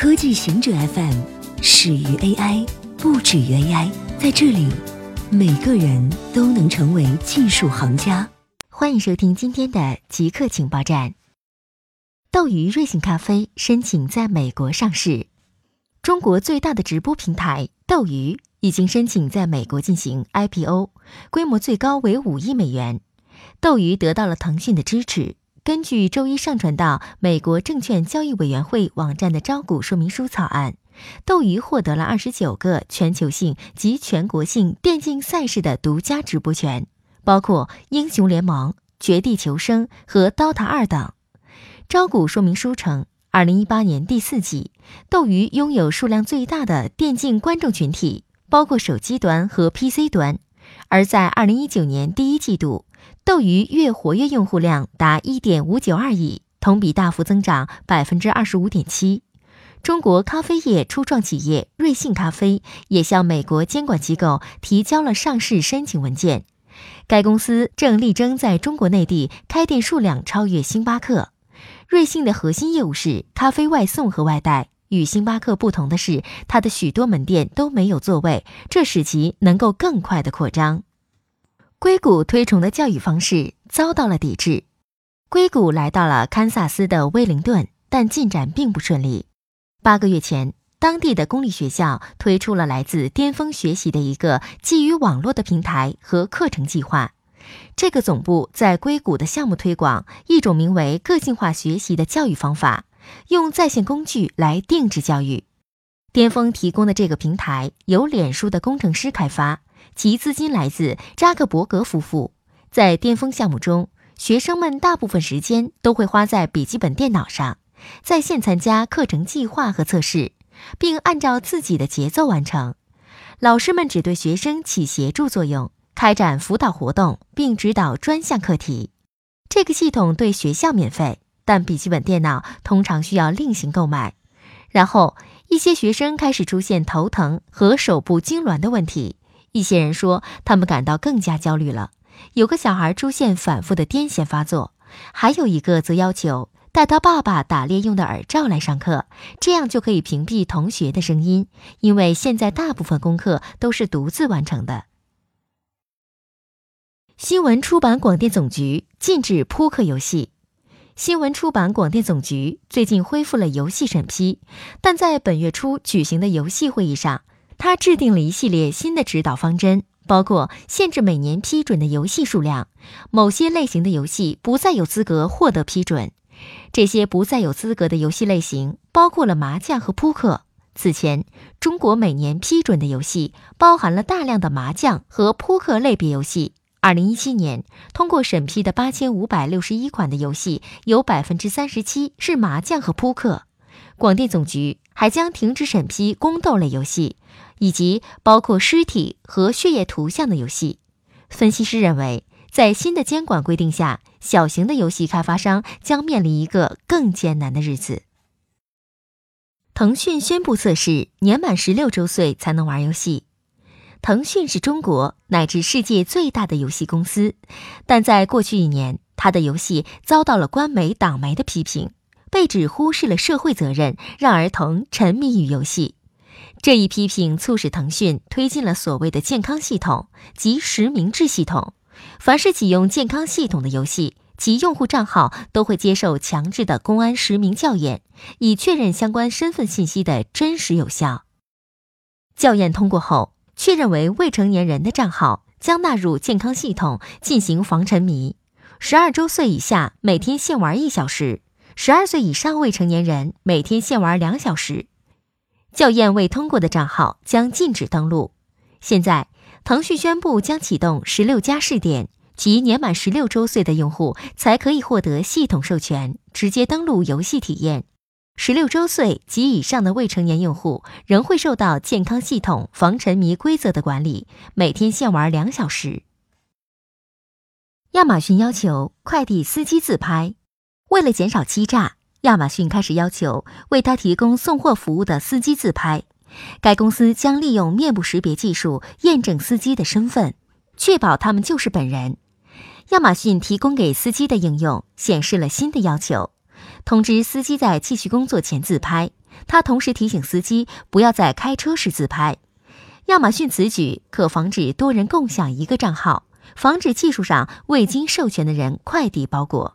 科技行者 FM 始于 AI，不止于 AI。在这里，每个人都能成为技术行家。欢迎收听今天的极客情报站。斗鱼瑞幸咖啡申请在美国上市。中国最大的直播平台斗鱼已经申请在美国进行 IPO，规模最高为五亿美元。斗鱼得到了腾讯的支持。根据周一上传到美国证券交易委员会网站的招股说明书草案，斗鱼获得了二十九个全球性及全国性电竞赛事的独家直播权，包括英雄联盟、绝地求生和 DOTA 二等。招股说明书称，二零一八年第四季，斗鱼拥有数量最大的电竞观众群体，包括手机端和 PC 端，而在二零一九年第一季度。斗鱼月活跃用户量达一点五九二亿，同比大幅增长百分之二十五点七。中国咖啡业初创企业瑞幸咖啡也向美国监管机构提交了上市申请文件。该公司正力争在中国内地开店数量超越星巴克。瑞幸的核心业务是咖啡外送和外带，与星巴克不同的是，它的许多门店都没有座位，这使其能够更快的扩张。硅谷推崇的教育方式遭到了抵制。硅谷来到了堪萨斯的威灵顿，但进展并不顺利。八个月前，当地的公立学校推出了来自巅峰学习的一个基于网络的平台和课程计划。这个总部在硅谷的项目推广一种名为个性化学习的教育方法，用在线工具来定制教育。巅峰提供的这个平台由脸书的工程师开发。其资金来自扎克伯格夫妇。在巅峰项目中，学生们大部分时间都会花在笔记本电脑上，在线参加课程计划和测试，并按照自己的节奏完成。老师们只对学生起协助作用，开展辅导活动，并指导专项课题。这个系统对学校免费，但笔记本电脑通常需要另行购买。然后，一些学生开始出现头疼和手部痉挛的问题。一些人说，他们感到更加焦虑了。有个小孩出现反复的癫痫发作，还有一个则要求带他爸爸打猎用的耳罩来上课，这样就可以屏蔽同学的声音，因为现在大部分功课都是独自完成的。新闻出版广电总局禁止扑克游戏。新闻出版广电总局最近恢复了游戏审批，但在本月初举行的游戏会议上。他制定了一系列新的指导方针，包括限制每年批准的游戏数量，某些类型的游戏不再有资格获得批准。这些不再有资格的游戏类型包括了麻将和扑克。此前，中国每年批准的游戏包含了大量的麻将和扑克类别游戏。二零一七年通过审批的八千五百六十一款的游戏，有百分之三十七是麻将和扑克。广电总局还将停止审批宫斗类游戏。以及包括尸体和血液图像的游戏，分析师认为，在新的监管规定下，小型的游戏开发商将面临一个更艰难的日子。腾讯宣布测试年满十六周岁才能玩游戏。腾讯是中国乃至世界最大的游戏公司，但在过去一年，它的游戏遭到了官媒党媒的批评，被指忽视了社会责任，让儿童沉迷于游戏。这一批评促使腾讯推进了所谓的健康系统及实名制系统。凡是启用健康系统的游戏，其用户账号都会接受强制的公安实名校验，以确认相关身份信息的真实有效。校验通过后，确认为未成年人的账号将纳入健康系统进行防沉迷。十二周岁以下每天限玩一小时，十二岁以上未成年人每天限玩两小时。校验未通过的账号将禁止登录。现在，腾讯宣布将启动十六加试点，即年满十六周岁的用户才可以获得系统授权，直接登录游戏体验。十六周岁及以上的未成年用户仍会受到健康系统防沉迷规则的管理，每天限玩两小时。亚马逊要求快递司机自拍，为了减少欺诈。亚马逊开始要求为他提供送货服务的司机自拍。该公司将利用面部识别技术验证司机的身份，确保他们就是本人。亚马逊提供给司机的应用显示了新的要求：通知司机在继续工作前自拍，他同时提醒司机不要在开车时自拍。亚马逊此举可防止多人共享一个账号，防止技术上未经授权的人快递包裹。